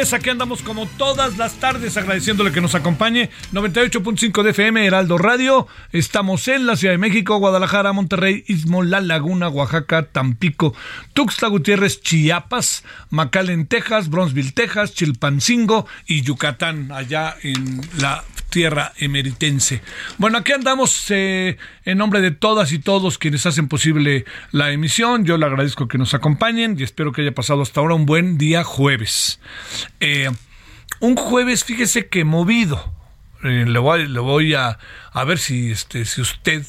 Aquí andamos como todas las tardes agradeciéndole que nos acompañe. 98.5 de FM, Heraldo Radio. Estamos en la Ciudad de México, Guadalajara, Monterrey, Istmo, La Laguna, Oaxaca, Tampico, Tuxtla Gutiérrez, Chiapas, McAllen, Texas, Bronzeville, Texas, Chilpancingo y Yucatán, allá en la tierra emeritense. Bueno, aquí andamos eh, en nombre de todas y todos quienes hacen posible la emisión. Yo le agradezco que nos acompañen y espero que haya pasado hasta ahora un buen día jueves. Eh, un jueves, fíjese que movido. Eh, le voy, le voy a, a, ver si, este, si usted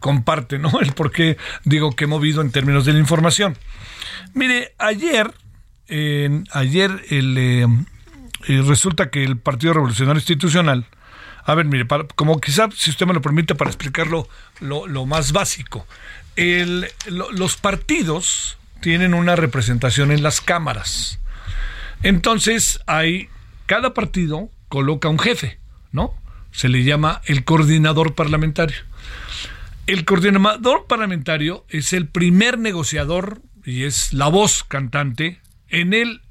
comparte ¿no? el por qué digo que movido en términos de la información. Mire, ayer, ayer el y resulta que el Partido Revolucionario Institucional, a ver, mire, como quizá, si usted me lo permite, para explicarlo lo, más básico, los partidos tienen una representación en las cámaras. Entonces, hay, cada partido coloca un jefe, ¿no? Se le llama el coordinador parlamentario. El coordinador parlamentario es el primer negociador y es la voz cantante en el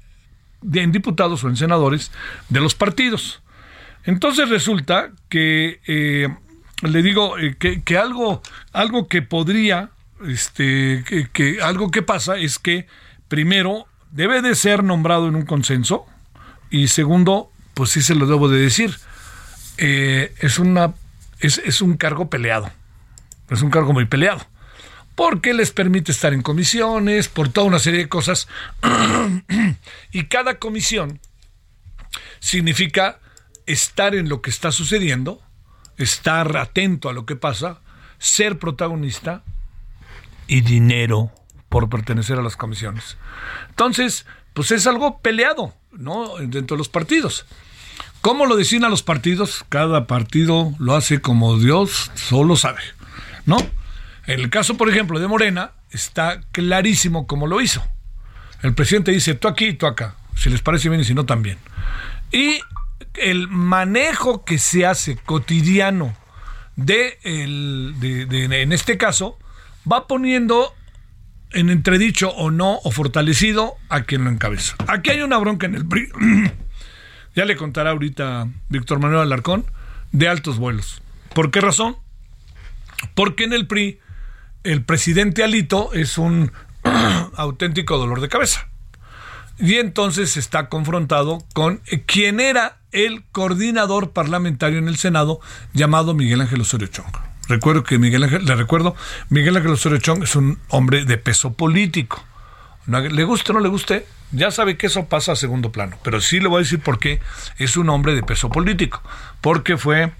en diputados o en senadores de los partidos. Entonces resulta que eh, le digo eh, que, algo, algo que podría, este, que, algo que pasa es que primero debe de ser nombrado en un consenso y segundo, pues sí se lo debo de decir, eh, es una es, es un cargo peleado, es un cargo muy peleado porque les permite estar en comisiones, por toda una serie de cosas. y cada comisión significa estar en lo que está sucediendo, estar atento a lo que pasa, ser protagonista y dinero por pertenecer a las comisiones. Entonces, pues es algo peleado, ¿no? Dentro de los partidos. ¿Cómo lo designan los partidos? Cada partido lo hace como Dios solo sabe, ¿no? El caso, por ejemplo, de Morena, está clarísimo cómo lo hizo. El presidente dice, tú aquí y tú acá, si les parece bien y si no también. Y el manejo que se hace cotidiano de, el, en este caso, va poniendo en entredicho o no, o fortalecido a quien lo encabeza. Aquí hay una bronca en el PRI ya le contará ahorita Víctor Manuel Alarcón, de altos vuelos. ¿Por qué razón? Porque en el PRI el presidente Alito es un auténtico dolor de cabeza. Y entonces está confrontado con quien era el coordinador parlamentario en el Senado llamado Miguel Ángel Osorio Chong. Recuerdo que Miguel Ángel, le recuerdo, Miguel Ángel Osorio Chong es un hombre de peso político. le guste o no le guste, ya sabe que eso pasa a segundo plano. Pero sí le voy a decir por qué es un hombre de peso político. Porque fue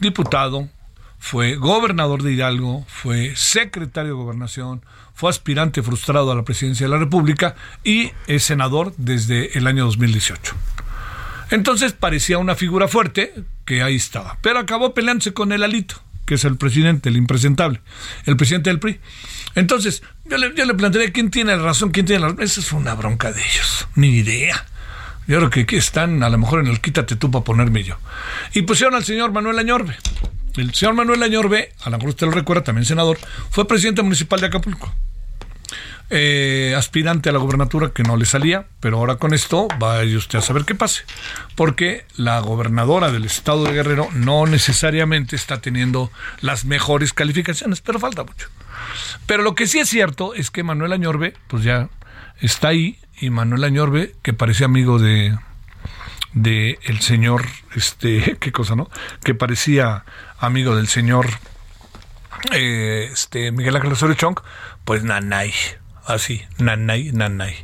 diputado, fue gobernador de Hidalgo, fue secretario de gobernación, fue aspirante frustrado a la presidencia de la República y es senador desde el año 2018. Entonces parecía una figura fuerte que ahí estaba, pero acabó peleándose con el Alito, que es el presidente, el impresentable, el presidente del PRI. Entonces, yo le, yo le planteé quién tiene la razón, quién tiene la razón. Esa es una bronca de ellos, ni idea. Yo creo que están a lo mejor en el quítate tú para ponerme yo. Y pusieron al señor Manuel Añorbe. El señor Manuel Añorbe, a lo mejor usted lo recuerda, también senador, fue presidente municipal de Acapulco. Eh, aspirante a la gobernatura que no le salía, pero ahora con esto va usted a saber qué pase, porque la gobernadora del estado de Guerrero no necesariamente está teniendo las mejores calificaciones, pero falta mucho. Pero lo que sí es cierto es que Manuel Añorbe, pues ya está ahí, y Manuel Añorbe, que parecía amigo de, de el señor, este, qué cosa, ¿no? Que parecía amigo del señor eh, este Miguel Ángel Osorio Chong, pues nanay, así, nanay, nanay.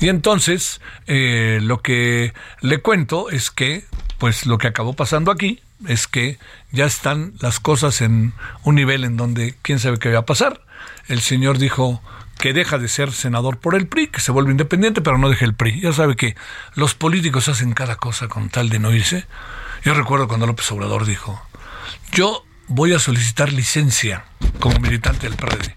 Y entonces, eh, lo que le cuento es que, pues lo que acabó pasando aquí es que ya están las cosas en un nivel en donde quién sabe qué va a pasar. El señor dijo, que deja de ser senador por el PRI, que se vuelve independiente, pero no deja el PRI. Ya sabe que los políticos hacen cada cosa con tal de no irse. Yo recuerdo cuando López Obrador dijo, yo voy a solicitar licencia como militante del PRD.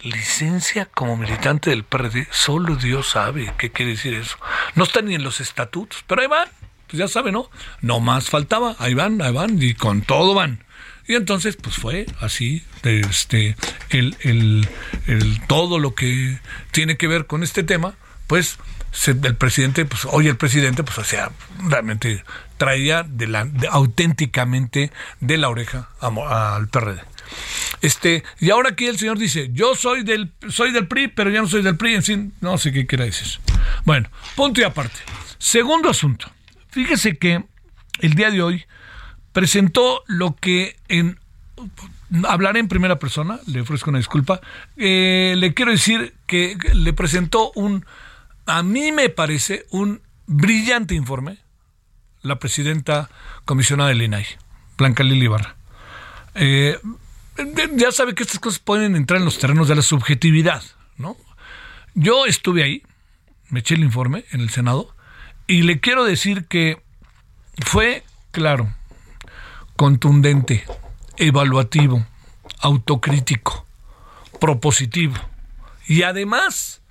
Licencia como militante del PRD, solo Dios sabe qué quiere decir eso. No está ni en los estatutos, pero ahí van. Pues ya sabe, ¿no? No más faltaba, ahí van, ahí van, y con todo van. Y entonces, pues fue así, este, el, el, el, todo lo que tiene que ver con este tema, pues el presidente, pues hoy el presidente, pues o sea, realmente traía de la, auténticamente de la oreja al PRD. Este, y ahora aquí el señor dice, yo soy del, soy del PRI, pero ya no soy del PRI, en fin, no sé qué quiera decir. Bueno, punto y aparte. Segundo asunto. Fíjese que el día de hoy presentó lo que en hablaré en primera persona, le ofrezco una disculpa. Eh, le quiero decir que le presentó un, a mí me parece, un brillante informe la presidenta comisionada del INAI, Blanca Lili Barra. Eh, ya sabe que estas cosas pueden entrar en los terrenos de la subjetividad, ¿no? Yo estuve ahí, me eché el informe en el Senado, y le quiero decir que fue, claro, contundente, evaluativo, autocrítico, propositivo. Y además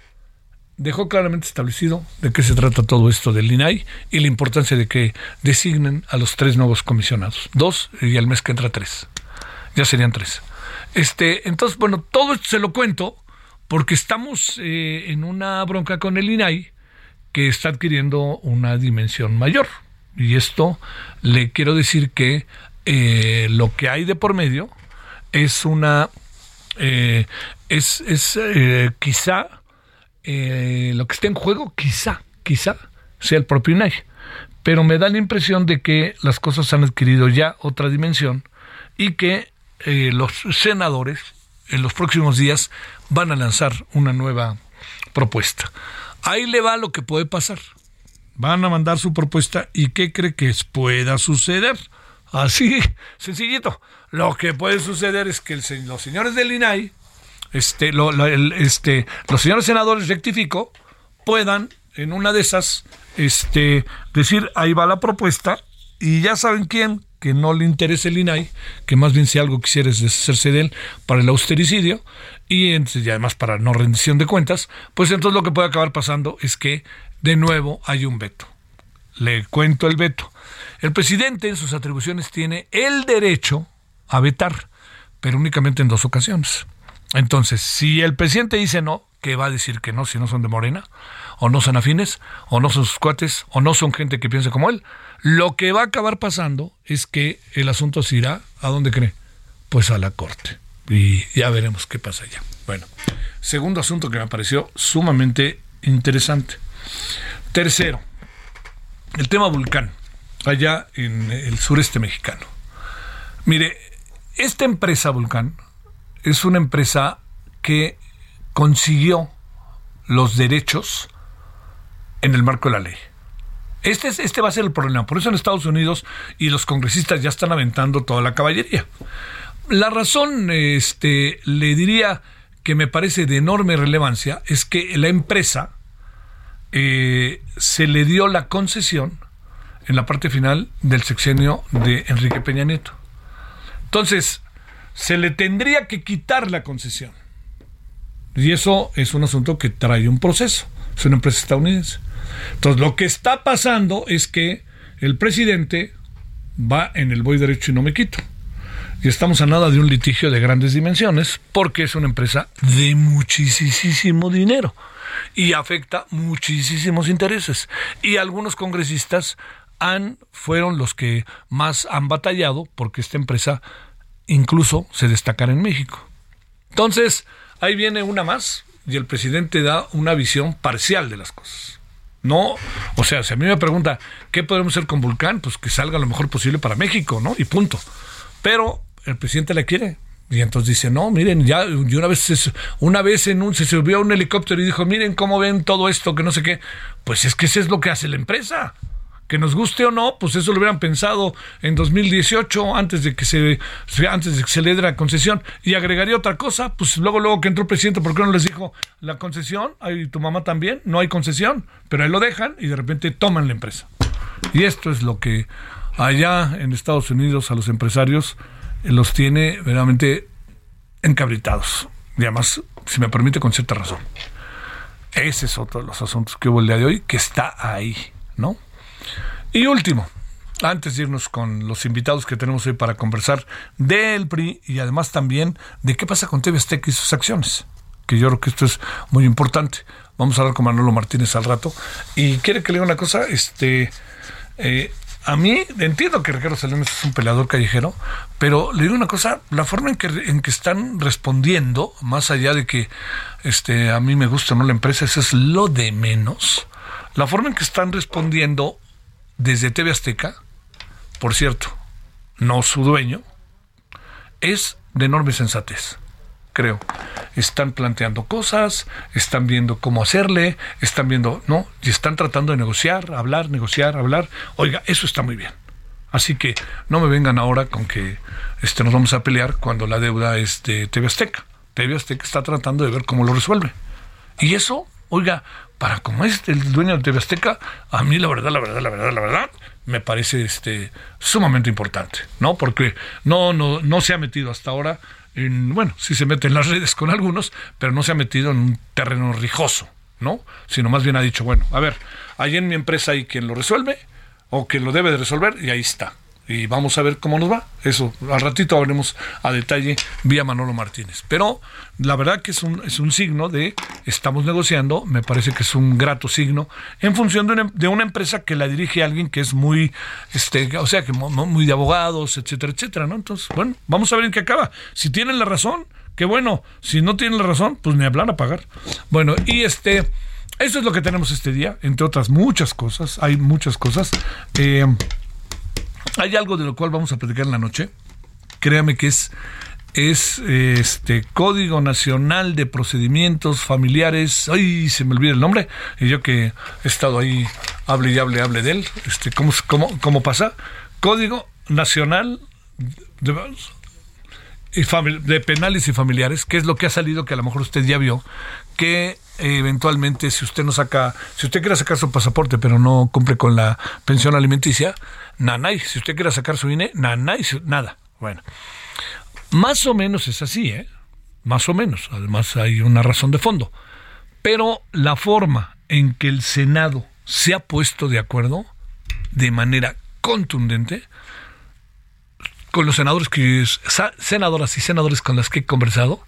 dejó claramente establecido de qué se trata todo esto del INAI y la importancia de que designen a los tres nuevos comisionados. Dos y al mes que entra tres. Ya serían tres. Este, entonces, bueno, todo esto se lo cuento porque estamos eh, en una bronca con el INAI que está adquiriendo una dimensión mayor. Y esto le quiero decir que eh, lo que hay de por medio es una eh, es, es eh, quizá lo que está en juego quizá quizá sea el propio INAI pero me da la impresión de que las cosas han adquirido ya otra dimensión y que los senadores en los próximos días van a lanzar una nueva propuesta. Ahí le va lo que puede pasar. Van a mandar su propuesta y qué cree que pueda suceder Así, sencillito. Lo que puede suceder es que los señores del INAI, este, este, los señores senadores, rectifico, puedan en una de esas este, decir, ahí va la propuesta, y ya saben quién, que no le interese el INAI, que más bien si algo quisiera es deshacerse de él para el austericidio, y, y además para no rendición de cuentas, pues entonces lo que puede acabar pasando es que de nuevo hay un veto. Le cuento el veto. El presidente en sus atribuciones tiene el derecho a vetar, pero únicamente en dos ocasiones. Entonces, si el presidente dice no, que va a decir que no si no son de Morena, o no son afines, o no son sus cuates, o no son gente que piense como él. Lo que va a acabar pasando es que el asunto se irá a dónde cree, pues a la corte. Y ya veremos qué pasa allá. Bueno, segundo asunto que me pareció sumamente interesante. Tercero, el tema Vulcán, allá en el sureste mexicano. Mire, esta empresa Vulcán es una empresa que consiguió los derechos en el marco de la ley. Este, es, este va a ser el problema. Por eso en Estados Unidos y los congresistas ya están aventando toda la caballería. La razón, este, le diría que me parece de enorme relevancia, es que la empresa eh, se le dio la concesión en la parte final del sexenio de Enrique Peña Nieto. Entonces, se le tendría que quitar la concesión. Y eso es un asunto que trae un proceso. Es una empresa estadounidense. Entonces, lo que está pasando es que el presidente va en el voy derecho y no me quito. Y estamos a nada de un litigio de grandes dimensiones porque es una empresa de muchísimo dinero y afecta muchísimos intereses. Y algunos congresistas han, fueron los que más han batallado porque esta empresa incluso se destacara en México. Entonces, ahí viene una más y el presidente da una visión parcial de las cosas. No, o sea, si a mí me pregunta qué podemos hacer con Vulcán, pues que salga lo mejor posible para México, ¿no? Y punto. Pero el presidente la quiere. Y entonces dice, no, miren, ya una vez, una vez en un, se subió a un helicóptero y dijo, miren cómo ven todo esto, que no sé qué. Pues es que eso es lo que hace la empresa que nos guste o no, pues eso lo hubieran pensado en 2018 antes de que se antes de que se le diera la concesión y agregaría otra cosa, pues luego luego que entró el presidente, ¿por qué no les dijo la concesión? Ay, tu mamá también, no hay concesión, pero ahí lo dejan y de repente toman la empresa. Y esto es lo que allá en Estados Unidos a los empresarios los tiene verdaderamente encabritados. Y además, si me permite, con cierta razón. Ese es otro de los asuntos que hubo el día de hoy, que está ahí, ¿no? Y último, antes de irnos con los invitados que tenemos hoy para conversar del PRI y además también de qué pasa con TV Azteca y sus acciones, que yo creo que esto es muy importante. Vamos a hablar con Manolo Martínez al rato. Y quiere que le diga una cosa, este, eh, a mí entiendo que Ricardo Salinas es un peleador callejero, pero le digo una cosa, la forma en que, en que están respondiendo, más allá de que este, a mí me gusta no la empresa, eso es lo de menos. La forma en que están respondiendo desde TV Azteca, por cierto, no su dueño, es de enorme sensatez, creo. Están planteando cosas, están viendo cómo hacerle, están viendo, ¿no? Y están tratando de negociar, hablar, negociar, hablar. Oiga, eso está muy bien. Así que no me vengan ahora con que este, nos vamos a pelear cuando la deuda es de TV Azteca. TV Azteca está tratando de ver cómo lo resuelve. Y eso, oiga, para como es el dueño de TV Azteca, a mí la verdad, la verdad, la verdad, la verdad, me parece este sumamente importante, ¿no? Porque no, no, no se ha metido hasta ahora en, bueno, sí se mete en las redes con algunos, pero no se ha metido en un terreno rijoso, ¿no? Sino más bien ha dicho, bueno, a ver, ahí en mi empresa hay quien lo resuelve o quien lo debe de resolver y ahí está y vamos a ver cómo nos va. Eso, al ratito hablaremos a detalle vía Manolo Martínez. Pero la verdad que es un, es un signo de estamos negociando, me parece que es un grato signo, en función de una, de una empresa que la dirige alguien que es muy, este, o sea, que muy de abogados, etcétera, etcétera, ¿no? Entonces, bueno, vamos a ver en qué acaba. Si tienen la razón, qué bueno. Si no tienen la razón, pues ni hablar a pagar. Bueno, y este... Eso es lo que tenemos este día, entre otras muchas cosas. Hay muchas cosas. Eh, hay algo de lo cual vamos a platicar en la noche. Créame que es, es este Código Nacional de Procedimientos Familiares. Ay, se me olvida el nombre. Y yo que he estado ahí, hable y hable, hable de él. Este, ¿cómo, cómo, cómo pasa? Código Nacional de, de penales y familiares, que es lo que ha salido, que a lo mejor usted ya vio, que eventualmente si usted no saca, si usted quiere sacar su pasaporte pero no cumple con la pensión alimenticia, nanay, si usted quiere sacar su INE, nanay, nada. Bueno, más o menos es así, ¿eh? Más o menos, además hay una razón de fondo. Pero la forma en que el Senado se ha puesto de acuerdo de manera contundente con los senadores que senadoras y senadores con las que he conversado,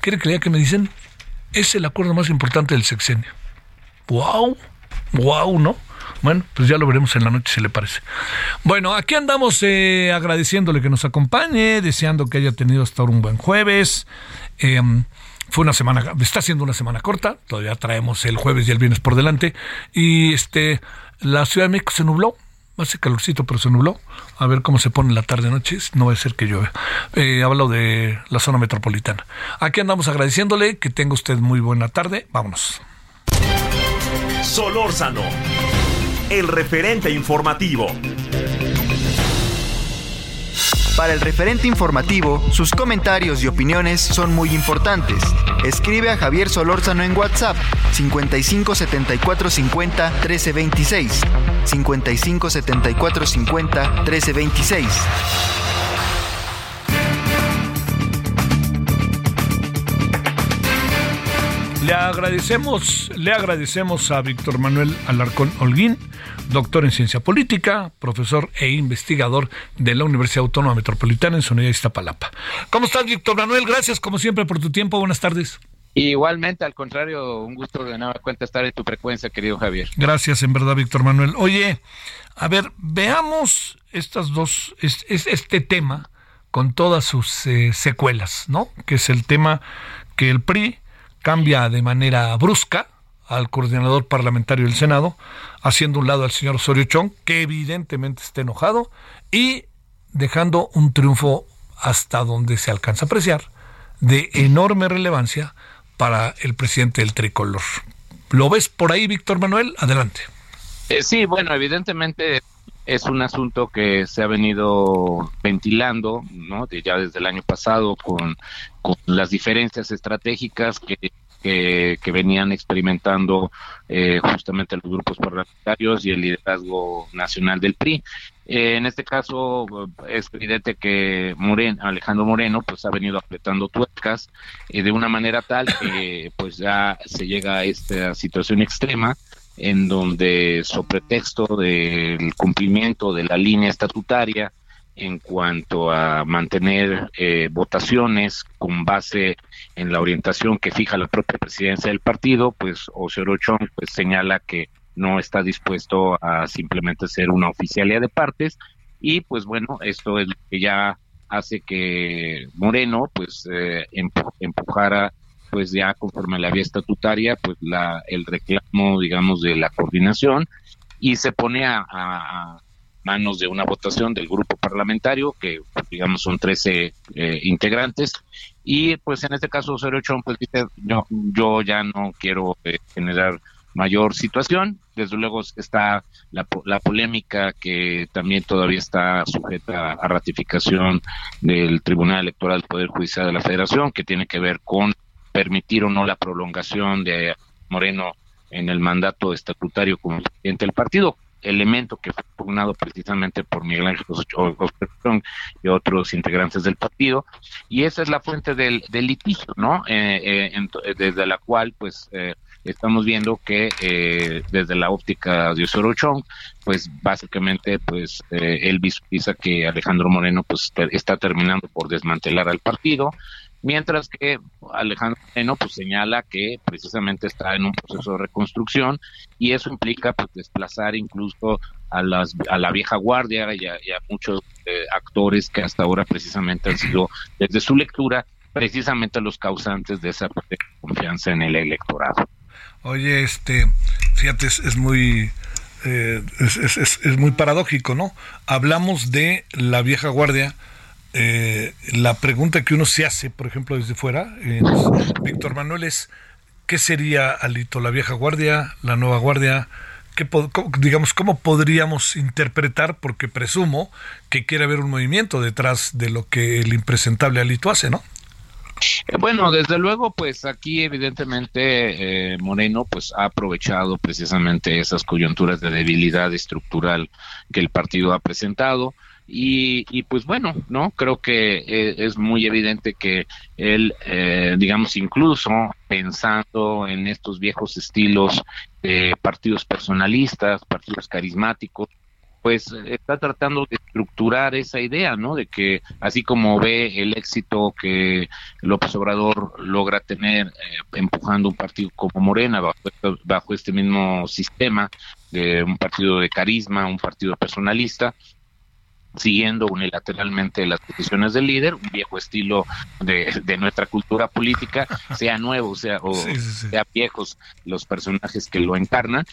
¿quiere que que me dicen? es el acuerdo más importante del sexenio. ¡Wow! ¡Wow! ¿No? Bueno, pues ya lo veremos en la noche si le parece. Bueno, aquí andamos eh, agradeciéndole que nos acompañe, deseando que haya tenido hasta ahora un buen jueves. Em, fue una semana, está siendo una semana corta, todavía traemos el jueves y el viernes por delante. Y este, la Ciudad de México se nubló, hace calorcito, pero se nubló. A ver cómo se pone la tarde-noche, no va a ser que llueve. Eh, hablo de la zona metropolitana. Aquí andamos agradeciéndole, que tenga usted muy buena tarde. Vámonos. Solórzano, el referente informativo. Para el referente informativo, sus comentarios y opiniones son muy importantes. Escribe a Javier Solórzano en WhatsApp 55 74 50 13 26. 55 74 50 13 26. Le agradecemos, le agradecemos a Víctor Manuel Alarcón Holguín, doctor en ciencia política, profesor e investigador de la Universidad Autónoma Metropolitana en Sonora Iztapalapa. ¿Cómo estás, Víctor Manuel? Gracias, como siempre, por tu tiempo. Buenas tardes. Igualmente, al contrario, un gusto de nada cuenta estar en tu frecuencia, querido Javier. Gracias, en verdad, Víctor Manuel. Oye, a ver, veamos estas dos, este tema con todas sus eh, secuelas, ¿no? Que es el tema que el PRI cambia de manera brusca al coordinador parlamentario del Senado, haciendo un lado al señor Osorio Chong, que evidentemente está enojado, y dejando un triunfo hasta donde se alcanza a apreciar, de enorme relevancia para el presidente del tricolor. ¿Lo ves por ahí, Víctor Manuel? Adelante. Eh, sí, bueno, evidentemente es un asunto que se ha venido ventilando, ¿no? ya desde el año pasado con, las diferencias estratégicas que, venían experimentando eh, justamente los grupos parlamentarios y el liderazgo nacional del PRI. Eh, en este caso es evidente que Moreno, Alejandro Moreno pues ha venido apretando tuercas eh, de una manera tal que pues ya se llega a esta situación extrema en donde, sobre pretexto del cumplimiento de la línea estatutaria en cuanto a mantener eh, votaciones con base en la orientación que fija la propia presidencia del partido, pues Osorio Chong pues señala que no está dispuesto a simplemente ser una oficialía de partes. Y pues bueno, esto es lo que ya hace que Moreno pues eh, empujara pues ya conforme a la vía estatutaria, pues la, el reclamo, digamos, de la coordinación y se pone a, manos de una votación del grupo parlamentario, que digamos son 13 eh, integrantes, y pues en este caso Osorio Chong pues dice, yo, yo ya no quiero eh, generar mayor situación, desde luego está la, la, polémica que también todavía está sujeta a ratificación del Tribunal Electoral del Poder Judicial de la Federación, que tiene que ver con permitir o no la prolongación de Moreno en el mandato estatutario como presidente del partido, elemento que fue pugnado precisamente por Miguel Ángel Ostrón y otros integrantes del partido, y esa es la fuente del, litigio, ¿no? Eh, eh, desde la cual, pues, eh, estamos viendo que desde la óptica de Osorio Chong, pues, básicamente, pues, él visualiza que Alejandro Moreno, pues, está terminando por desmantelar al partido, mientras que Alejandro Moreno pues señala que precisamente está en un proceso de reconstrucción y eso implica pues desplazar incluso a las a la vieja guardia y a, muchos eh, actores que hasta ahora precisamente han sido desde su lectura precisamente los causantes de esa confianza en el electorado. Oye, este, fíjate, es, muy eh, es, es, es muy paradójico, ¿no? Hablamos de la vieja guardia, eh, la pregunta que uno se hace, por ejemplo, desde fuera, Víctor Manuel, es ¿qué sería, Alito, la vieja guardia, la nueva guardia? ¿Qué, digamos, ¿Cómo podríamos interpretar? Porque presumo que quiere haber un movimiento detrás de lo que el impresentable Alito hace, ¿no? Eh, bueno, desde luego, pues aquí evidentemente eh, Moreno pues ha aprovechado precisamente esas coyunturas de debilidad estructural que el partido ha presentado y, pues bueno, no creo que eh, es muy evidente que él, eh, digamos, incluso pensando en estos viejos estilos de partidos personalistas, partidos carismáticos, pues está tratando de estructurar esa idea, ¿no? De que así como ve el éxito que López Obrador logra tener eh, empujando un partido como Morena bajo, bajo este mismo sistema de un partido de carisma, un partido personalista, siguiendo unilateralmente las decisiones del líder, un viejo estilo de, de nuestra cultura política, sea nuevo, sea, o sea viejos los personajes que lo encarnan.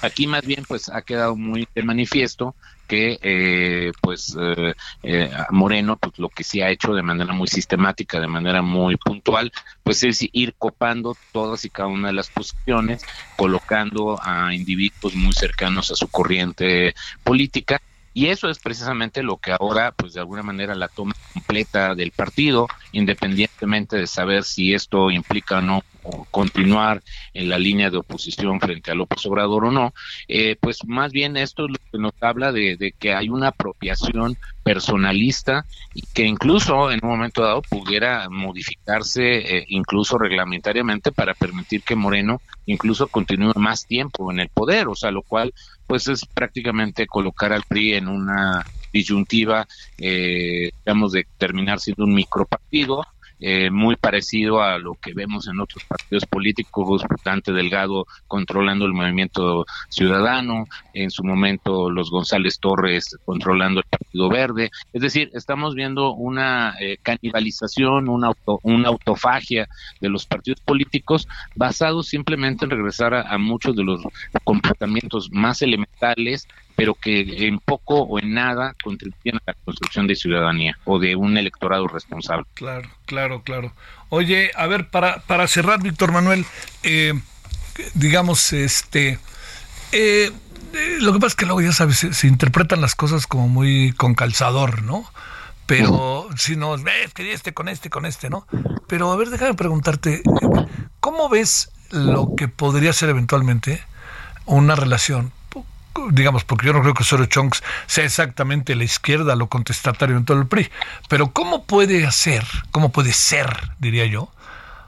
Aquí más bien pues ha quedado muy de manifiesto que eh, pues eh, eh, Moreno pues lo que sí ha hecho de manera muy sistemática, de manera muy puntual, pues es ir copando todas y cada una de las posiciones, colocando a individuos muy cercanos a su corriente política y eso es precisamente lo que ahora, pues de alguna manera, la toma completa del partido, independientemente de saber si esto implica o no continuar en la línea de oposición frente a López Obrador o no, eh, pues más bien esto es lo que nos habla de, que hay una apropiación personalista y que incluso en un momento dado pudiera modificarse eh, incluso reglamentariamente para permitir que Moreno incluso continúe más tiempo en el poder, o sea, lo cual pues es prácticamente colocar al PRI en una disyuntiva, eh, digamos, de terminar siendo un micropartido eh, muy parecido a lo que vemos en otros partidos políticos, Dante Delgado controlando el movimiento ciudadano, en su momento los González Torres controlando el Partido Verde. Es decir, estamos viendo una eh, canibalización, una, auto, una autofagia de los partidos políticos basados simplemente en regresar a muchos de los comportamientos más elementales pero que en poco o en nada contribuyen a la construcción de ciudadanía o de un electorado responsable. Claro, claro, claro. Oye, a ver, para, para cerrar, Víctor Manuel, eh, digamos, este, eh, eh, lo que pasa es que luego ya sabes, se, interpretan las cosas como muy con calzador, ¿no? Pero si no, ves que este con este, con este, ¿no? Pero a ver, déjame preguntarte, ¿cómo ves lo que podría ser eventualmente una relación digamos, porque yo no creo que Osorio Chonks sea exactamente la izquierda, lo contestatario en todo el PRI, pero ¿cómo puede hacer, cómo puede ser, diría yo,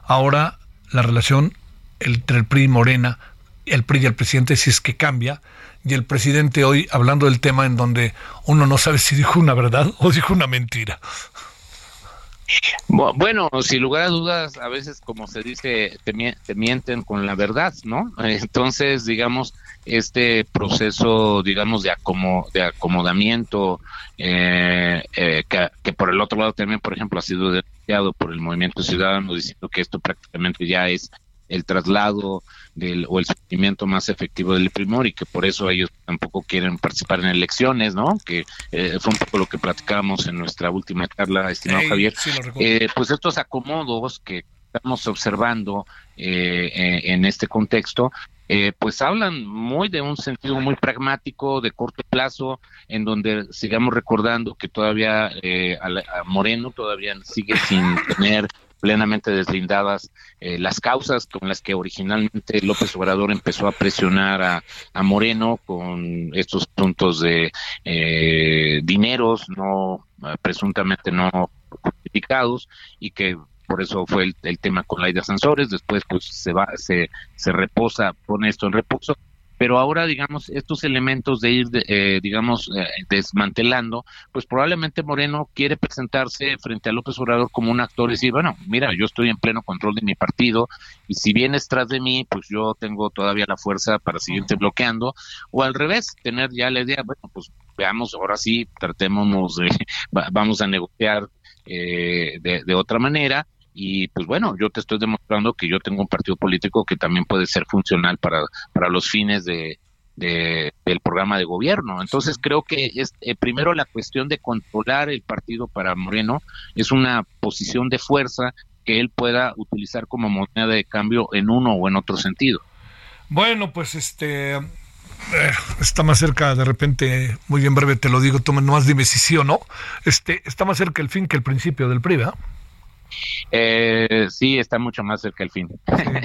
ahora la relación entre el PRI y Morena, el PRI y el presidente, si es que cambia, y el presidente hoy hablando del tema en donde uno no sabe si dijo una verdad o dijo una mentira? Bueno, sin lugar a dudas, a veces, como se dice, te, mienten con la verdad, ¿no? Entonces, digamos, este proceso, digamos, de, de acomodamiento, eh, eh, que, por el otro lado también, por ejemplo, ha sido denunciado por el Movimiento Ciudadano, diciendo que esto prácticamente ya es el traslado del, o el surgimiento más efectivo del primor y que por eso ellos tampoco quieren participar en elecciones, ¿no? Que eh, fue un poco lo que platicamos en nuestra última charla, estimado Javier. Eh, pues estos acomodos que estamos observando eh, en este contexto, pues hablan muy de un sentido muy pragmático, de corto plazo, en donde sigamos recordando que todavía a, Moreno todavía sigue sin tener plenamente deslindadas eh, las causas con las que originalmente López Obrador empezó a presionar a, Moreno con estos puntos de eh, dineros no presuntamente no justificados y que por eso fue el, el tema con Laida Sansores, después pues se va, se, se reposa, pone esto en reposo, pero ahora, digamos, estos elementos de ir, eh, digamos, eh, desmantelando, pues probablemente Moreno quiere presentarse frente a López Obrador como un actor y decir, bueno, mira, yo estoy en pleno control de mi partido y si vienes tras de mí, pues yo tengo todavía la fuerza para seguirte bloqueando, o al revés, tener ya la idea, bueno, pues veamos, ahora sí, tratémonos, de, vamos a negociar eh, de, de otra manera y pues bueno, yo te estoy demostrando que yo tengo un partido político que también puede ser funcional para, para los fines de, del programa de gobierno. Entonces creo que es eh, primero la cuestión de controlar el partido para Moreno es una posición de fuerza que él pueda utilizar como moneda de cambio en uno o en otro sentido. Bueno, pues este eh, está más cerca, de repente, muy bien breve te lo digo, toma más dime si sí no. Este está más cerca el fin que el principio del PRI, ¿verdad? Sí, está mucho más cerca el fin.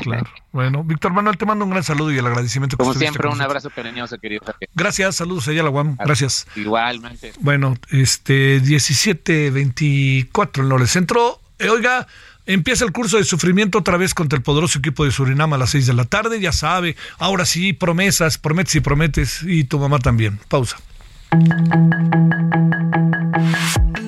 claro. Bueno, Víctor Manuel, te mando un gran saludo y el agradecimiento. Como siempre, un abrazo cariñoso, querido. Gracias, saludos allá la UAM. Gracias. Igualmente. Bueno, este 17-24 en Lores Centro. Eh, oiga, Empieza el curso de sufrimiento otra vez contra el poderoso equipo de Surinam a las 6 de la tarde. Ya sabe, ahora sí, promesas, prometes y prometes. Y tu mamá también. Pausa.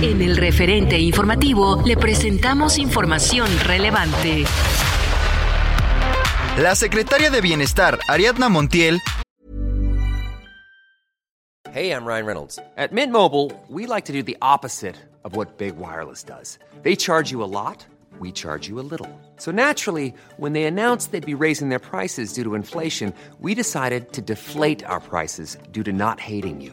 En el referente informativo le presentamos información relevante. La secretaria de Bienestar, Ariadna Montiel, Hey, I'm Ryan Reynolds. At Mint Mobile, we like to do the opposite of what Big Wireless does. They charge you a lot, we charge you a little. So naturally, when they announced they'd be raising their prices due to inflation, we decided to deflate our prices due to not hating you.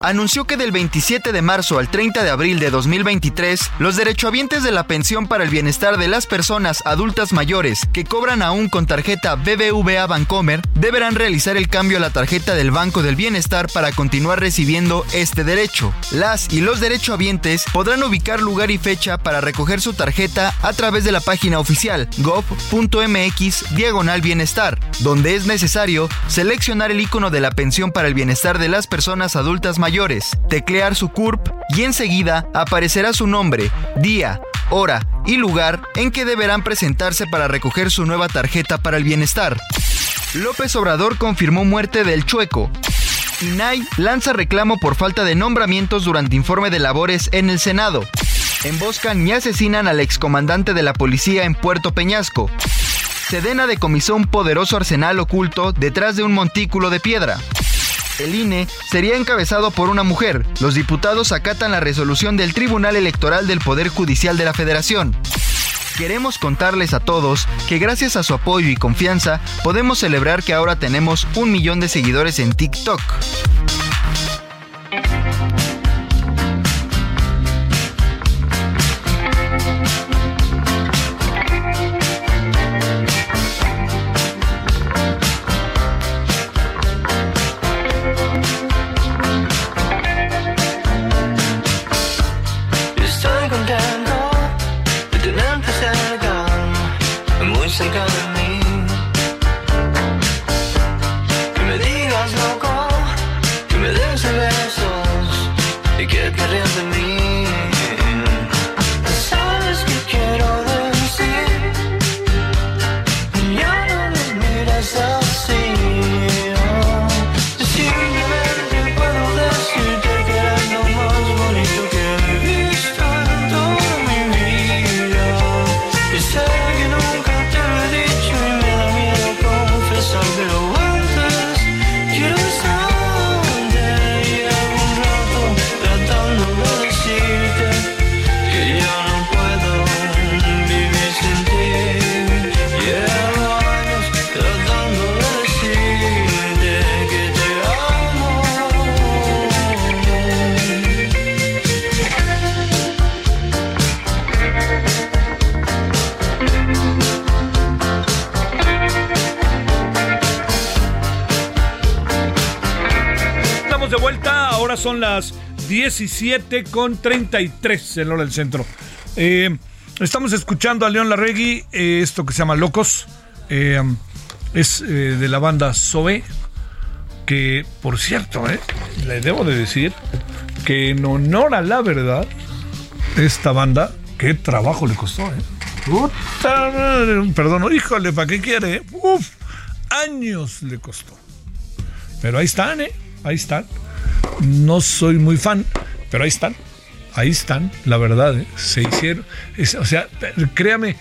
anunció que del 27 de marzo al 30 de abril de 2023, los derechohabientes de la pensión para el bienestar de las personas adultas mayores que cobran aún con tarjeta BBVA Bancomer deberán realizar el cambio a la tarjeta del Banco del Bienestar para continuar recibiendo este derecho. Las y los derechohabientes podrán ubicar lugar y fecha para recoger su tarjeta a través de la página oficial gov.mx diagonal bienestar, donde es necesario seleccionar el icono de la pensión para el bienestar de las personas adultas mayores teclear su CURP y enseguida aparecerá su nombre, día, hora y lugar en que deberán presentarse para recoger su nueva tarjeta para el bienestar. López Obrador confirmó muerte del Chueco. INAI lanza reclamo por falta de nombramientos durante informe de labores en el Senado. Emboscan y asesinan al excomandante de la policía en Puerto Peñasco. Sedena decomisó un poderoso arsenal oculto detrás de un montículo de piedra. El INE sería encabezado por una mujer. Los diputados acatan la resolución del Tribunal Electoral del Poder Judicial de la Federación. Queremos contarles a todos que gracias a su apoyo y confianza podemos celebrar que ahora tenemos un millón de seguidores en TikTok. 17 con 33 en hora del centro. Eh, estamos escuchando a León Larregui, eh, esto que se llama Locos, eh, es de la banda Sobe, que por cierto, le debo de decir que en honor a la verdad, esta banda, qué trabajo le costó, perdón, híjole, ¿para qué quiere? Uf, años le costó. Pero ahí están, ¿eh? Ahí están. No soy muy fan, pero ahí están. Ahí están, la verdad, ¿eh? Se hicieron. o sea, créame,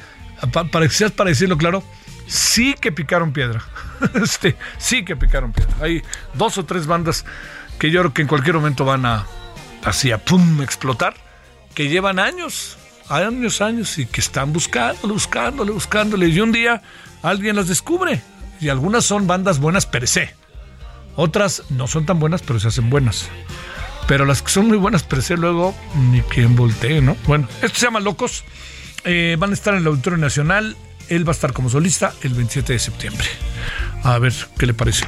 pa- para, quizás para decirlo claro, sí que picaron piedra. Este, sí que picaron piedra. Hay dos o tres bandas que yo creo que en cualquier momento van a, así pum, explotar, que llevan años, años, años y que están buscándole, buscándole, buscándole. Y un día alguien las descubre. Y algunas son bandas buenas per se. Otras no son tan buenas, pero se hacen buenas. pero las que son muy buenas presé luego ni quien voltee, ¿no? Bueno, esto se llama Locos. Eh, van a estar en el Auditorio Nacional. Él va a estar como solista el 27 de septiembre. A ver qué le parece.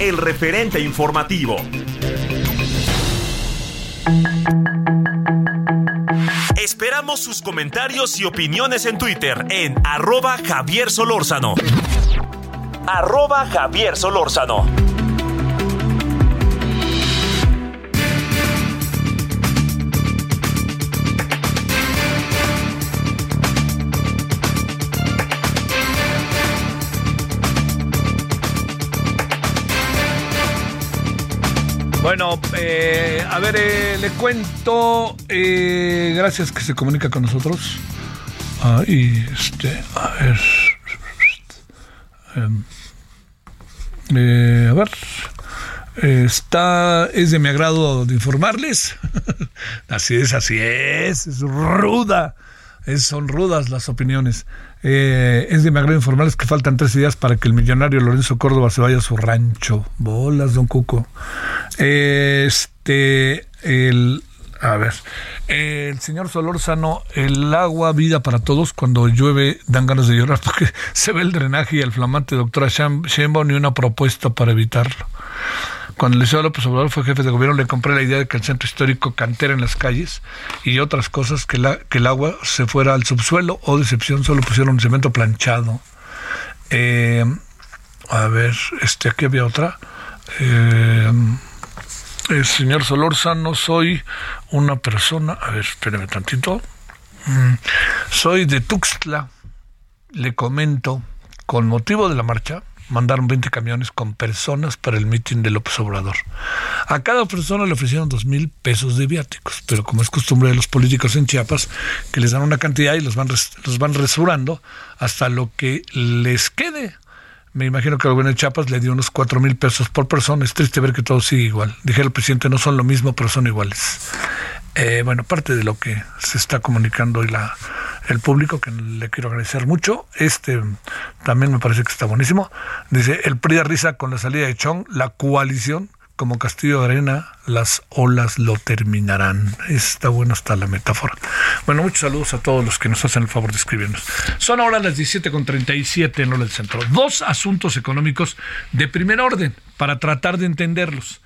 El referente informativo. Esperamos sus comentarios y opiniones en Twitter en arroba Javier Solórzano. Arroba Javier Solórzano. Bueno, eh, a ver, eh, le cuento. eh, gracias que se comunica con nosotros. Ah, y este, a ver. Em, eh, a ver. Está, es de mi agrado de informarles. así es, así es. Es ruda. Son rudas las opiniones. Eh, es de mi agrado informarles que faltan tres días para que el millonario Lorenzo Córdoba se vaya a su rancho. Bolas, don Cuco. Este, el, a ver, el señor Solórzano, el agua vida para todos, cuando llueve dan ganas de llorar porque se ve el drenaje y el flamante doctora Sheinbaum ni una propuesta para evitarlo. Cuando Liceo López Obrador fue jefe de gobierno, le compré la idea de que el centro histórico cantera en las calles y otras cosas, que, el agua se fuera al subsuelo o decepción, solo pusieron cemento planchado. Eh, a ver, este, aquí había otra. Eh, el señor Solórzano, soy una persona, a ver, espéreme tantito. Mm, soy de Tuxtla, le comento, con motivo de la marcha, mandaron 20 camiones con personas para el mitin de López Obrador. A cada persona le ofrecieron dos mil pesos de viáticos, pero como es costumbre de los políticos en Chiapas, que les dan una cantidad y los van, los resurando hasta lo que les quede. Me imagino que el gobierno de Chiapas le dio unos cuatro mil pesos por persona. Es triste ver que todo sigue igual. Dije el presidente, no son lo mismo, pero son iguales. Eh, bueno, parte de lo que se está comunicando hoy la, el público, que le quiero agradecer mucho. Este también me parece que está buenísimo. Dice, el PRI da risa con la salida de Chong, la coalición, como castillo de arena, las olas lo terminarán. Está bueno hasta la metáfora. Bueno, muchos saludos a todos los que nos hacen el favor de escribirnos. Son ahora las 17.37 en hora del centro. Dos asuntos económicos de primer orden para tratar de entenderlos.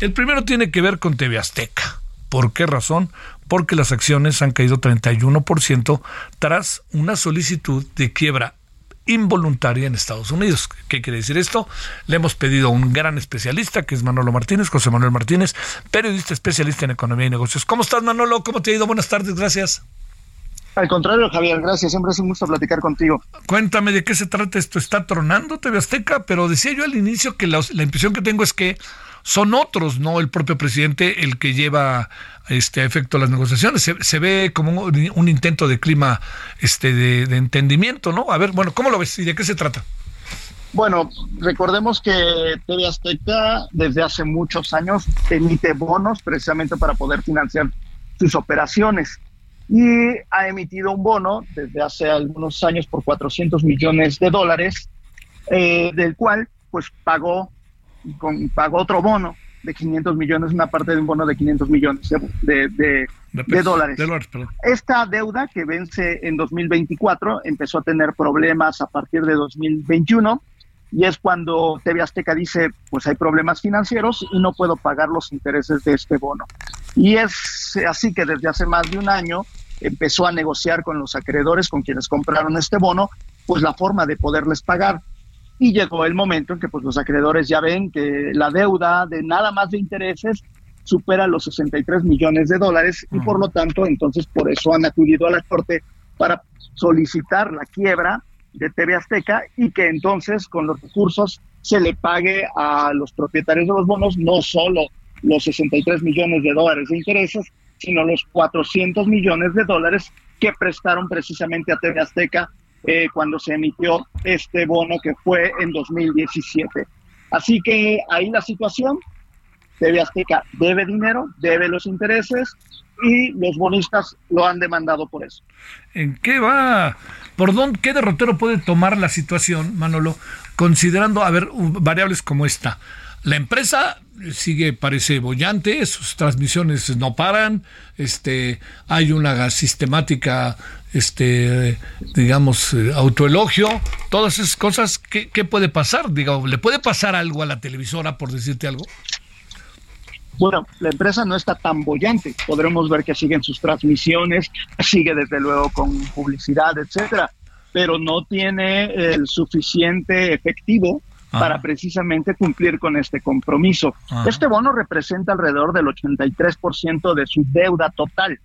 El primero tiene que ver con TV Azteca. ¿Por qué razón? Porque las acciones han caído 31% tras una solicitud de quiebra involuntaria en Estados Unidos. ¿Qué quiere decir esto? Le hemos pedido a un gran especialista, que es Manolo Martínez, José Manuel Martínez, periodista especialista en economía y negocios. ¿Cómo estás, Manolo? ¿Cómo te ha ido? Buenas tardes, gracias. Al contrario, Javier, gracias. Siempre es un gusto platicar contigo. Cuéntame de qué se trata esto. Está tronando TV Azteca, pero decía yo al inicio que la, la impresión que tengo es que son otros, no el propio presidente, el que lleva este, a efecto las negociaciones. Se, ve como un, intento de clima este, de, de, entendimiento, ¿no? A ver, bueno, ¿cómo lo ves y de qué se trata? Bueno, recordemos que TV Azteca desde hace muchos años emite bonos precisamente para poder financiar sus operaciones y ha emitido un bono desde hace algunos años por 400 millones de dólares, eh, del cual pues pagó, con, pagó otro bono de 500 millones, una parte de un bono de 500 millones de, de, de, de dólares. dólares Esta deuda que vence en 2024 empezó a tener problemas a partir de 2021 y es cuando TV Azteca dice, pues hay problemas financieros y no puedo pagar los intereses de este bono. Y es así que desde hace más de un año empezó a negociar con los acreedores, con quienes compraron este bono, pues la forma de poderles pagar. Y llegó el momento en que pues los acreedores ya ven que la deuda de nada más de intereses supera los 63 millones de dólares y por lo tanto entonces por eso han acudido a la corte para solicitar la quiebra de TV Azteca y que entonces con los recursos se le pague a los propietarios de los bonos no solo los 63 millones de dólares de intereses, sino los 400 millones de dólares que prestaron precisamente a TV Azteca eh, cuando se emitió este bono que fue en 2017. Así que ahí la situación, TV Azteca debe dinero, debe los intereses y los bonistas lo han demandado por eso. ¿En qué va? ¿Por dónde, qué derrotero puede tomar la situación, Manolo, considerando, a variables como esta? La empresa sigue, parece bollante, sus transmisiones no paran, este, hay una sistemática, este, digamos, eh, autoelogio, todas esas cosas, ¿qué, qué puede pasar? Digo, ¿le puede pasar algo a la televisora, por decirte algo? Bueno, la empresa no está tan bollante. Podremos ver que siguen sus transmisiones, sigue desde luego con publicidad, etcétera, pero no tiene el suficiente efectivo para precisamente cumplir con este compromiso. Este bono representa alrededor del 83% de su deuda total.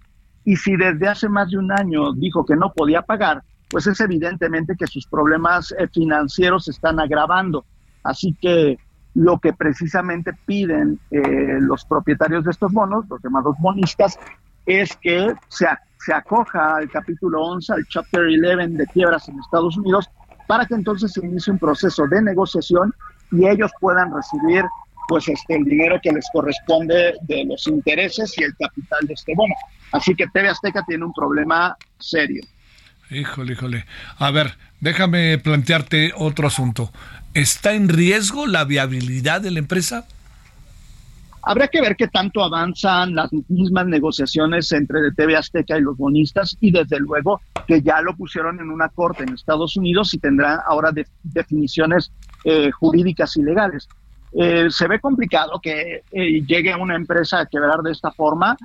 Y si desde hace más de un año dijo que no podía pagar, pues es evidentemente que sus problemas eh, financieros se están agravando. Así que lo que precisamente piden eh, los propietarios de estos bonos, los llamados bonistas, es que se, se acoja al capítulo 11, al Chapter 11 de quiebras en Estados Unidos, para que entonces se inicie un proceso de negociación y ellos puedan recibir pues este el dinero que les corresponde de los intereses y el capital de este bono. Así que TV Azteca tiene un problema serio. Híjole, híjole. A ver, déjame plantearte otro asunto. ¿Está en riesgo la viabilidad de la empresa? Habrá que ver qué tanto avanzan las mismas negociaciones entre TV Azteca y los bonistas y desde luego que ya lo pusieron en una corte en Estados Unidos y tendrá ahora definiciones eh, jurídicas y legales. Eh, se ve complicado que eh, llegue una empresa a quebrar de esta forma,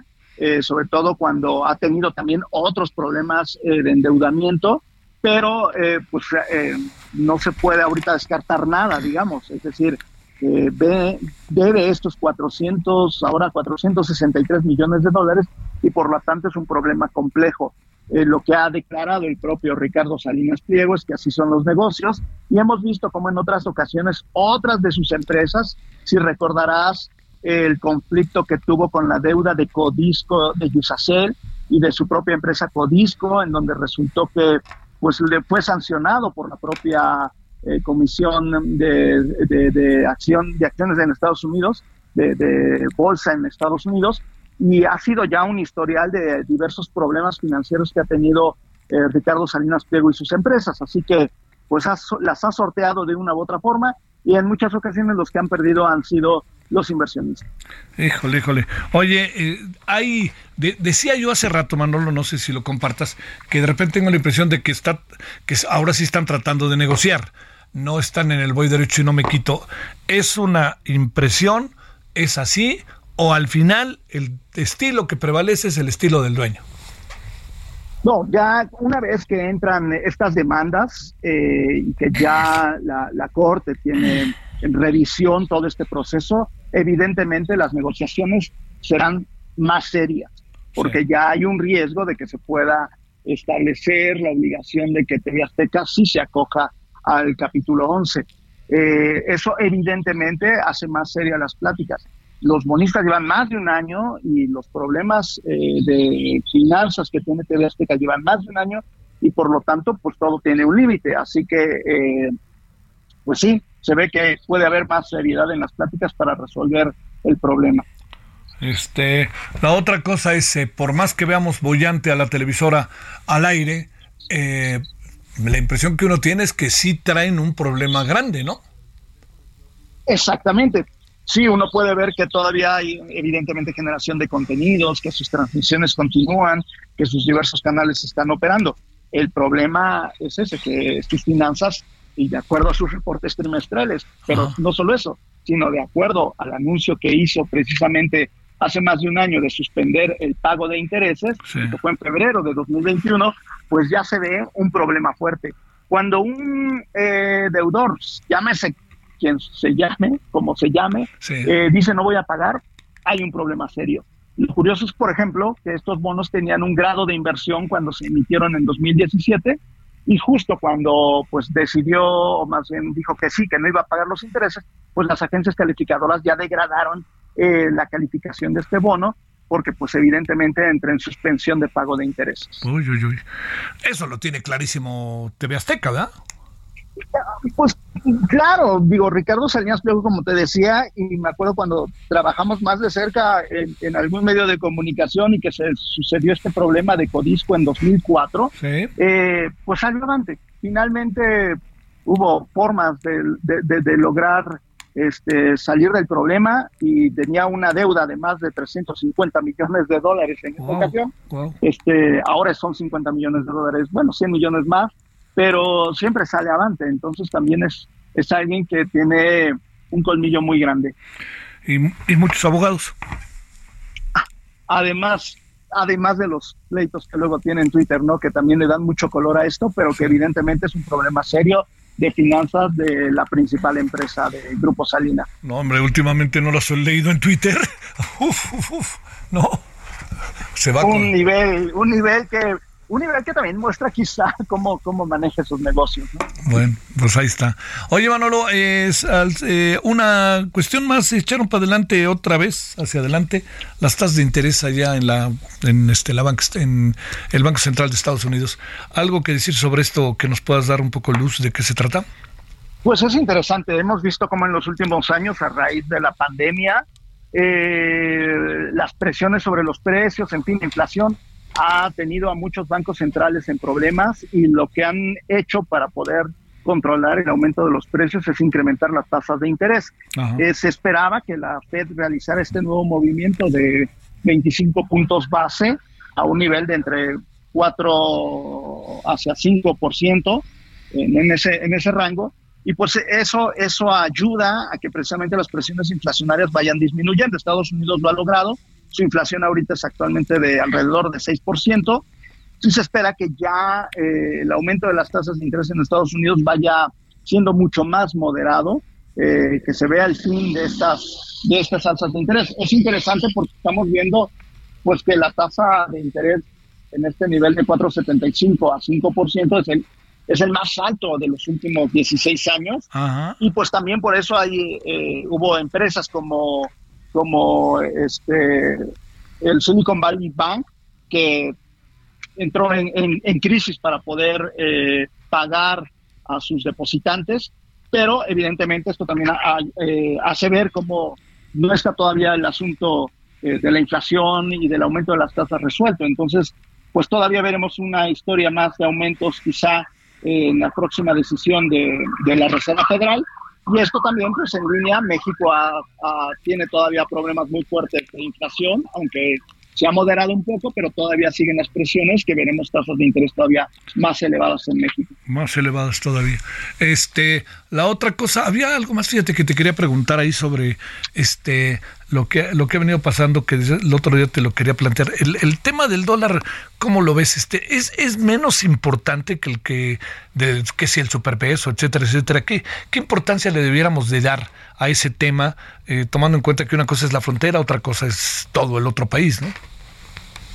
sobre todo cuando ha tenido también otros problemas de endeudamiento, pero pues no se puede ahorita descartar nada, digamos, es decir, ve, debe estos 400, ahora 463 millones de dólares y por lo tanto es un problema complejo. Eh, lo que ha declarado el propio Ricardo Salinas Pliego es que así son los negocios y hemos visto como en otras ocasiones otras de sus empresas, si recordarás el conflicto que tuvo con la deuda de Codisco de Yusacel y de su propia empresa Codisco, en donde resultó que pues le fue sancionado por la propia eh, Comisión de, Acción de Acciones en Estados Unidos, de, Bolsa en Estados Unidos, y ha sido ya un historial de diversos problemas financieros que ha tenido eh, Ricardo Salinas Pliego y sus empresas. Así que pues las ha sorteado de una u otra forma y en muchas ocasiones los que han perdido han sido los inversionistas. Híjole, híjole. Oye, eh, hay, decía yo hace rato, Manolo, no sé si lo compartas, que de repente tengo la impresión de que está, que ahora sí están tratando de negociar no están en el voy derecho y no me quito. ¿Es una impresión? ¿Es así? ¿O al final el estilo que prevalece es el estilo del dueño? No, ya una vez que entran estas demandas eh, y que ya la, Corte tiene en revisión todo este proceso, evidentemente las negociaciones serán más serias, porque ya hay un riesgo de que se pueda establecer la obligación de que TV Azteca sí se acoja al capítulo 11. Eh, eso evidentemente hace más serias las pláticas. Los bonistas llevan más de un año y los problemas eh, de finanzas que tiene TV Azteca llevan más de un año y por lo tanto pues todo tiene un límite. Así que eh, pues sí, se ve que puede haber más seriedad en las pláticas para resolver el problema. Este, la otra cosa es, por más que veamos bollante a la televisora al aire, eh, la impresión que uno tiene es que sí traen un problema grande, ¿no? Exactamente. Sí, uno puede ver que todavía hay evidentemente generación de contenidos, que sus transmisiones continúan, que sus diversos canales están operando. El problema es ese, que sus finanzas, y de acuerdo a sus reportes trimestrales, pero no solo eso, sino de acuerdo al anuncio que hizo precisamente hace más de un año de suspender el pago de intereses, que fue en febrero de 2021, pues ya se ve un problema fuerte. Cuando un eh, deudor, llámese quien se llame, como se llame, eh, dice no voy a pagar, hay un problema serio. Lo curioso es, por ejemplo, que estos bonos tenían un grado de inversión cuando se emitieron en 2017 y justo cuando pues decidió, o más bien dijo que sí, que no iba a pagar los intereses, pues las agencias calificadoras ya degradaron eh, la calificación de este bono porque pues evidentemente entra en suspensión de pago de intereses. Uy, uy, uy. Eso lo tiene clarísimo TV Azteca, ¿verdad? Pues claro, digo, Ricardo Salinas Pliego, como te decía, y me acuerdo cuando trabajamos más de cerca en, en algún medio de comunicación y que se sucedió este problema de Codisco en 2004, Sí. eh, pues salió adelante. Finalmente hubo formas de, de- de- de lograr este, salir del problema y tenía una deuda de más de 350 millones de dólares en esta Wow, ocasión. wow. Este, ahora son 50 millones de dólares, bueno, 100 millones más, pero siempre sale avante. Entonces también es, es alguien que tiene un colmillo muy grande. Y, y muchos abogados. Además, además de los pleitos que luego tiene en Twitter, ¿no? Que también le dan mucho color a esto, pero que evidentemente es un problema serio de finanzas de la principal empresa del Grupo Salina. No, hombre, últimamente no las he leído en Twitter. Uf, uf, uf. No. Se va Un con... nivel, un nivel que, un nivel que también muestra quizá cómo, cómo maneja sus negocios, ¿no? Bueno, pues ahí está. Oye, Manolo, es eh, una cuestión más, echaron para adelante otra vez, hacia adelante, las tasas de interés allá en la, en este, la banca, en el Banco Central de Estados Unidos. ¿Algo que decir sobre esto que nos puedas dar un poco luz de qué se trata? Pues es interesante. Hemos visto cómo en los últimos años, a raíz de la pandemia, eh, las presiones sobre los precios, en fin, la inflación ha tenido a muchos bancos centrales en problemas y lo que han hecho para poder controlar el aumento de los precios es incrementar las tasas de interés. Eh, se esperaba que la Fed realizara este nuevo movimiento de 25 puntos base a un nivel de entre 4 hacia 5% en, en ese, en ese rango. Y pues eso, eso ayuda a que precisamente las presiones inflacionarias vayan disminuyendo. Estados Unidos lo ha logrado. Su inflación ahorita es actualmente de alrededor de 6%. Sí se espera que ya eh, el aumento de las tasas de interés en Estados Unidos vaya siendo mucho más moderado, eh, que se vea el fin de estas, de estas alzas de interés. Es interesante porque estamos viendo pues que la tasa de interés en este nivel de 4,75 a 5% es el, es el más alto de los últimos 16 años. Ajá. Y pues también por eso hay, eh, hubo empresas como, como este, el Silicon Valley Bank que entró en, en- crisis para poder eh, pagar a sus depositantes, pero evidentemente esto también eh, hace ver cómo no está todavía el asunto eh, de la inflación y del aumento de las tasas resuelto. Entonces, pues todavía veremos una historia más de aumentos quizá en la próxima decisión de, de la Reserva Federal. Y esto también, pues en línea, México tiene todavía problemas muy fuertes de inflación, aunque se ha moderado un poco, pero todavía siguen las presiones que veremos tasas de interés todavía más elevadas en México. Más elevadas todavía. Este, la otra cosa, había algo más, fíjate que te quería preguntar ahí sobre este lo que lo que ha venido pasando, que el otro día te lo quería plantear. El, el tema del dólar, ¿cómo lo ves? Este, es, es menos importante que el que, de, que si el superpeso, etcétera, etcétera. ¿Qué, qué importancia le debiéramos de dar a ese tema, eh, tomando en cuenta que una cosa es la frontera, otra cosa es todo el otro país, ¿no?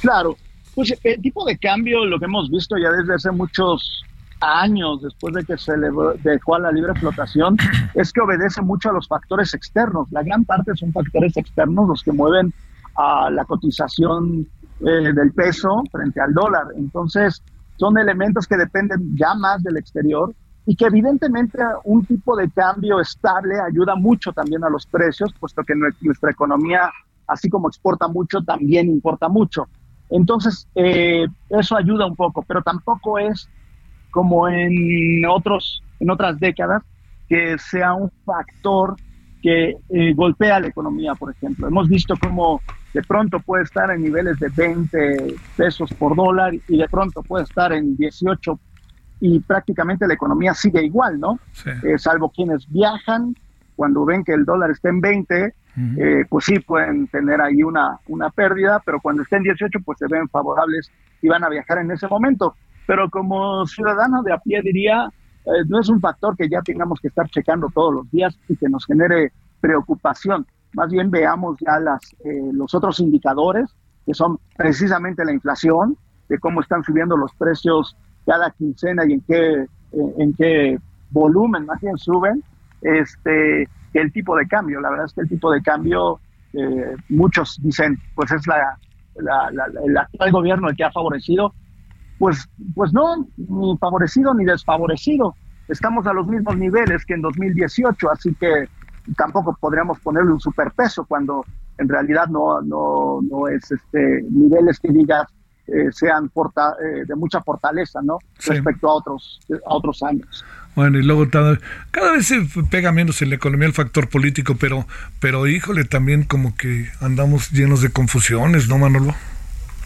Claro, pues el tipo de cambio, lo que hemos visto ya desde hace muchos años, después de que se le dejó a la libre flotación, es que obedece mucho a los factores externos. La gran parte son factores externos los que mueven a la cotización eh, del peso frente al dólar. Entonces, son elementos que dependen ya más del exterior y que evidentemente un tipo de cambio estable ayuda mucho también a los precios, puesto que nue- nuestra economía, así como exporta mucho, también importa mucho. Entonces, eh, eso ayuda un poco, pero tampoco es como en otros en otras décadas que sea un factor que eh, golpea la economía, por ejemplo. Hemos visto cómo de pronto puede estar en niveles de 20 pesos por dólar y de pronto puede estar en 18 y prácticamente la economía sigue igual, ¿no? Sí. Eh, salvo quienes viajan, cuando ven que el dólar está en 20, eh, pues sí pueden tener ahí una, una pérdida, pero cuando esté en 18, pues se ven favorables y van a viajar en ese momento. Pero como ciudadano de a pie diría, eh, no es un factor que ya tengamos que estar checando todos los días y que nos genere preocupación. Más bien veamos ya las, eh, los otros indicadores, que son precisamente la inflación, de cómo están subiendo los precios cada quincena y en qué, eh, en qué volumen más bien suben, este, el tipo de cambio. La verdad es que el tipo de cambio eh, muchos dicen, pues es la- la- el actual gobierno el que ha favorecido, pues, pues no, ni favorecido ni desfavorecido. Estamos a los mismos niveles que en 2018, así que tampoco podríamos ponerle un superpeso cuando en realidad no, no, no es este niveles que digas eh, sean forta- eh, de mucha fortaleza, ¿no? Sí. Respecto a otros, a otros años. Bueno, y luego cada, cada vez se pega menos en la economía el factor político, pero, pero híjole, también como que andamos llenos de confusiones, ¿no, Manolo?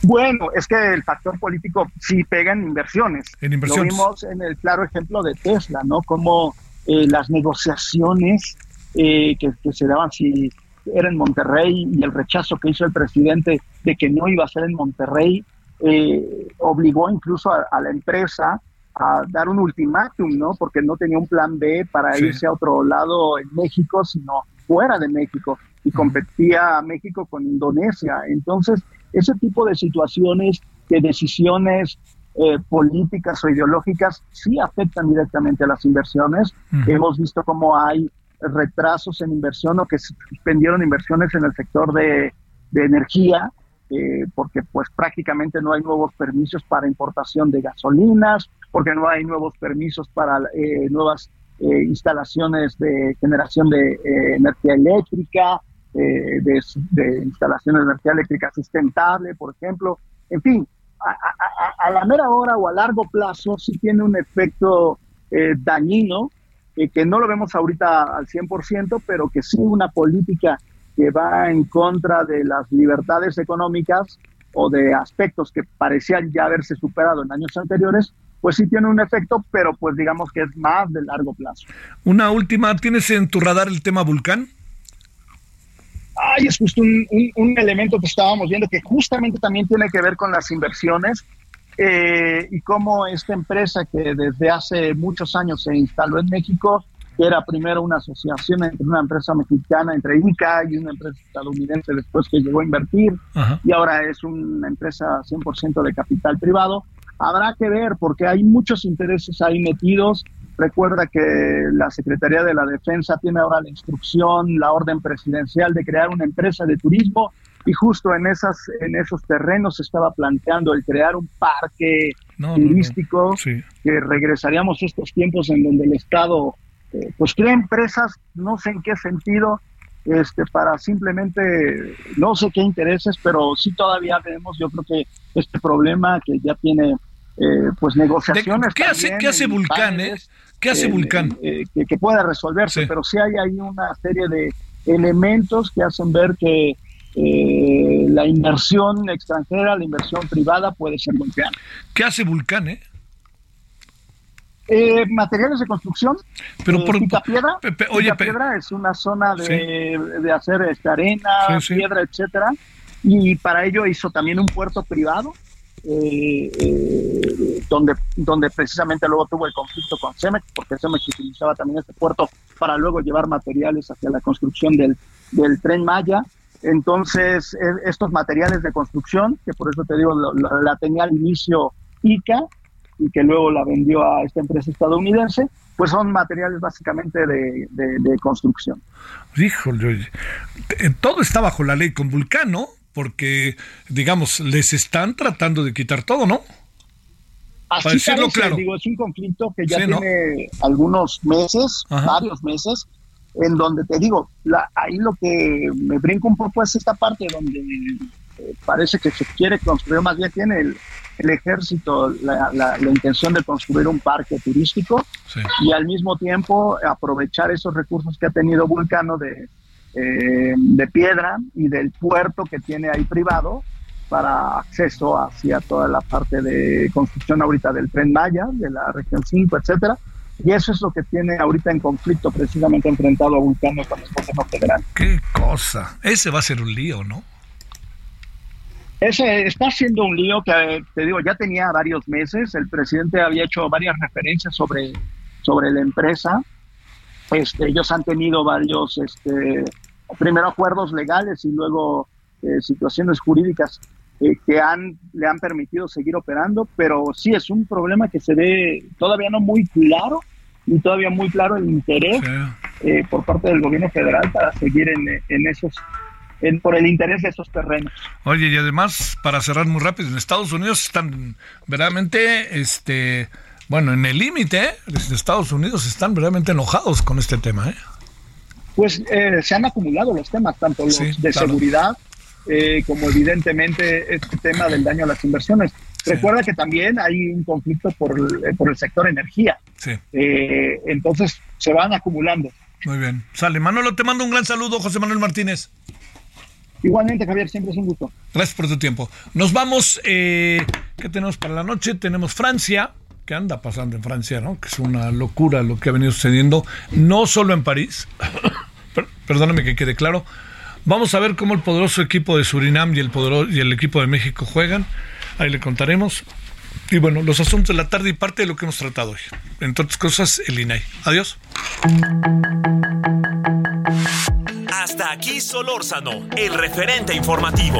Bueno, es que el factor político sí pega en inversiones. En inversiones. Lo vimos en el claro ejemplo de Tesla, ¿no? Como eh, las negociaciones eh, que, que se daban si era en Monterrey y el rechazo que hizo el presidente de que no iba a ser en Monterrey eh, obligó incluso a, a la empresa a dar un ultimátum, ¿no? Porque no tenía un plan B para Sí. irse a otro lado en México, sino fuera de México y competía a México con Indonesia. Entonces, ese tipo de situaciones, de decisiones eh, políticas o ideológicas, sí afectan directamente a las inversiones. Hemos visto cómo hay retrasos en inversión o que suspendieron inversiones en el sector de, de energía, eh, porque pues prácticamente no hay nuevos permisos para importación de gasolinas, porque no hay nuevos permisos para eh, nuevas eh, instalaciones de generación de eh, energía eléctrica, eh, de, instalaciones de energía eléctrica sustentable, por ejemplo. En fin, a, a- la mera hora o a largo plazo sí tiene un efecto eh, dañino, eh, que no lo vemos ahorita al 100%, pero que sí una política que va en contra de las libertades económicas o de aspectos que parecían ya haberse superado en años anteriores, pues sí tiene un efecto, pero pues digamos que es más de largo plazo. Una última, ¿tienes en tu radar el tema Vulcán? Ay, es justo un, un- un elemento que estábamos viendo que justamente también tiene que ver con las inversiones eh, y cómo esta empresa que desde hace muchos años se instaló en México, que era primero una asociación entre una empresa mexicana, entre ICA y una empresa estadounidense después que llegó a invertir, Ajá. y ahora es una empresa 100% de capital privado. Habrá que ver porque hay muchos intereses ahí metidos. Recuerda que la Secretaría de la Defensa tiene ahora la instrucción, la orden presidencial de crear una empresa de turismo y justo en esas en esos terrenos se estaba planteando el crear un parque No, no, no. turístico Sí. que regresaríamos a estos tiempos en donde el Estado eh, pues crea empresas, no sé en qué sentido, este para simplemente no sé qué intereses, pero sí todavía tenemos yo creo que este problema que ya tiene eh, pues negociaciones. ¿Qué hace, qué hace Vulcán, eh? ¿Qué hace eh, Vulcán? eh, que, que pueda resolverse, Sí. pero sí hay ahí una serie de elementos que hacen ver que eh, la inversión extranjera, la inversión privada puede ser golpeada. ¿Qué hace Vulcán, eh? Eh, materiales de construcción. Pero eh, por- Picapiedra. pe- pe- oye, pe- Picapiedra es una zona de, de hacer este, arena, Sí, sí. piedra, etcétera. Y para ello hizo también un puerto privado, eh, eh, donde, donde precisamente luego tuvo el conflicto con Cemex, porque Cemex utilizaba también este puerto para luego llevar materiales hacia la construcción del, tren Maya. Entonces, e- estos materiales de construcción, que por eso te digo, la tenía al inicio ICA y que luego la vendió a esta empresa estadounidense, pues son materiales básicamente de, de- construcción. Híjole. Eh, todo está bajo la ley con Vulcán, ¿no? Porque, digamos, les están tratando de quitar todo, ¿no? Así Para decirlo parece, claro. digo, es un conflicto que ya Sí, ¿no? tiene algunos meses, Ajá. varios meses, en donde te digo, la, ahí lo que me brinca un poco es esta parte donde eh, parece que se quiere construir, más bien tiene el, el ejército la, la- la intención de construir un parque turístico Sí. y al mismo tiempo aprovechar esos recursos que ha tenido Vulcano de, eh, de piedra y del puerto que tiene ahí privado para acceso hacia toda la parte de construcción ahorita del tren Maya, de la región 5, etcétera. Y eso es lo que tiene ahorita en conflicto precisamente enfrentado a Vulcano con el gobierno federal. Qué cosa. Ese va a ser un lío, ¿no? Ese está siendo un lío que, te digo, ya tenía varios meses. El presidente había hecho varias referencias sobre, sobre la empresa. Este, ellos han tenido varios, este, primero acuerdos legales y luego eh, situaciones jurídicas eh, que han, le han permitido seguir operando, pero sí es un problema que se ve todavía no muy claro y todavía muy claro el interés Sí. eh, por parte del gobierno federal para seguir en, en esos en, por el interés de esos terrenos. Oye, y además, para cerrar muy rápido, en Estados Unidos están verdaderamente, este, bueno, en el límite, ¿eh? Estados Unidos están verdaderamente enojados con este tema, ¿eh? Pues eh, se han acumulado los temas, tanto los Sí, de claro. seguridad eh, como evidentemente este tema del daño a las inversiones. Recuerda que también hay un conflicto por el, eh, por el sector energía. Sí, Eh, entonces se van acumulando. muy bien. Sale, Manolo, te mando un gran saludo, José Manuel Martínez. Igualmente, Javier, siempre es un gusto. Gracias por tu tiempo. Nos vamos, eh, ¿qué tenemos para la noche? Tenemos Francia, que anda pasando en Francia, ¿no? Que es una locura lo que ha venido sucediendo, no solo en París, perdóname que quede claro. Vamos a ver cómo el poderoso equipo de Surinam y el, podero- y el equipo de México juegan. Ahí le contaremos. Y bueno, los asuntos de la tarde y parte de lo que hemos tratado hoy. Entre otras cosas, el INAI. Adiós. Hasta aquí Solórzano, el referente informativo.